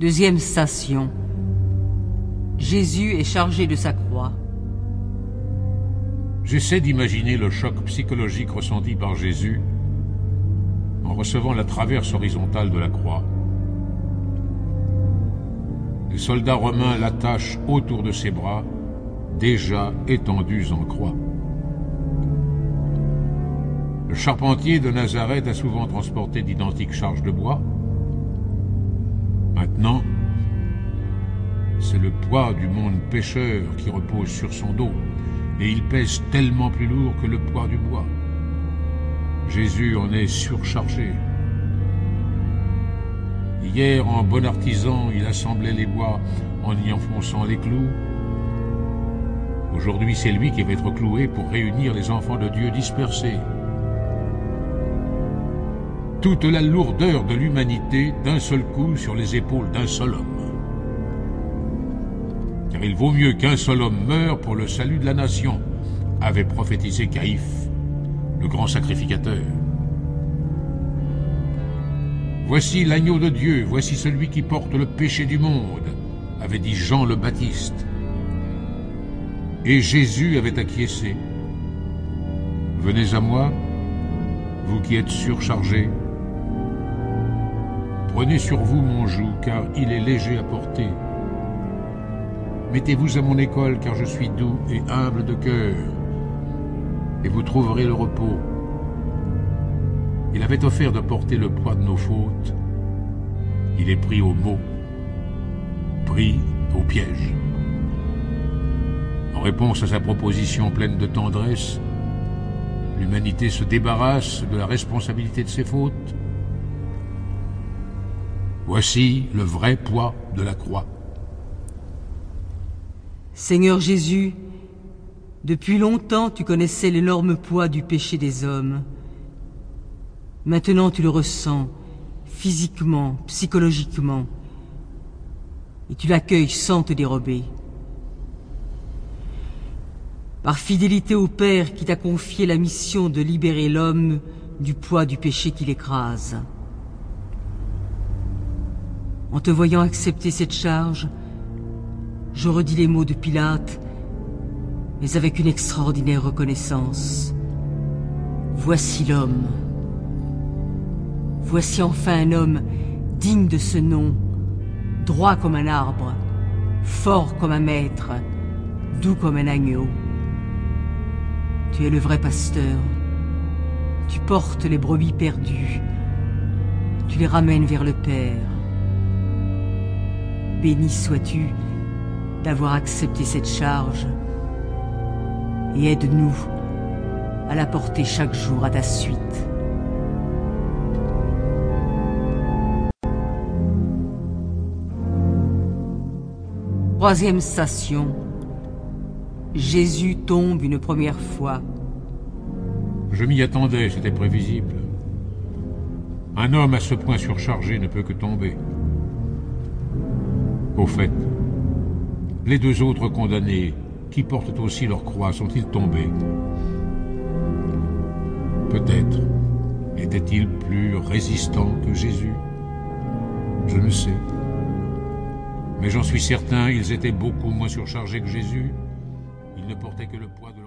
Deuxième station. Jésus est chargé de sa croix. J'essaie d'imaginer le choc psychologique ressenti par Jésus en recevant la traverse horizontale de la croix. Les soldats romains l'attachent autour de ses bras, déjà étendus en croix. Le charpentier de Nazareth a souvent transporté d'identiques charges de bois. Maintenant, c'est le poids du monde pécheur qui repose sur son dos, et il pèse tellement plus lourd que le poids du bois. Jésus en est surchargé. Hier, en bon artisan, il assemblait les bois en y enfonçant les clous. Aujourd'hui, c'est lui qui va être cloué pour réunir les enfants de Dieu dispersés toute la lourdeur de l'humanité d'un seul coup sur les épaules d'un seul homme. Car il vaut mieux qu'un seul homme meure pour le salut de la nation, avait prophétisé Caïphe, le grand sacrificateur. Voici l'agneau de Dieu, voici celui qui porte le péché du monde, avait dit Jean le Baptiste. Et Jésus avait acquiescé. Venez à moi, vous qui êtes surchargés Prenez sur vous mon joug, car il est léger à porter. Mettez-vous à mon école, car je suis doux et humble de cœur, et vous trouverez le repos. Il avait offert de porter le poids de nos fautes. Il est pris au mot, pris au piège. En réponse à sa proposition pleine de tendresse, l'humanité se débarrasse de la responsabilité de ses fautes Voici le vrai poids de la croix. Seigneur Jésus, depuis longtemps tu connaissais l'énorme poids du péché des hommes. Maintenant tu le ressens, physiquement, psychologiquement, et tu l'accueilles sans te dérober. Par fidélité au Père qui t'a confié la mission de libérer l'homme du poids du péché qui l'écrase. En te voyant accepter cette charge, je redis les mots de Pilate, mais avec une extraordinaire reconnaissance. Voici l'homme. Voici enfin un homme digne de ce nom, droit comme un arbre, fort comme un maître, doux comme un agneau. Tu es le vrai pasteur. Tu portes les brebis perdues. Tu les ramènes vers le Père. Béni sois-tu d'avoir accepté cette charge et aide-nous à la porter chaque jour à ta suite. Troisième station. Jésus tombe une première fois. Je m'y attendais, c'était prévisible. Un homme à ce point surchargé ne peut que tomber. Au fait, les deux autres condamnés, qui portent aussi leur croix, sont-ils tombés? Peut-être étaient-ils plus résistants que Jésus Je ne sais. Mais j'en suis certain, ils étaient beaucoup moins surchargés que Jésus. Ils ne portaient que le poids de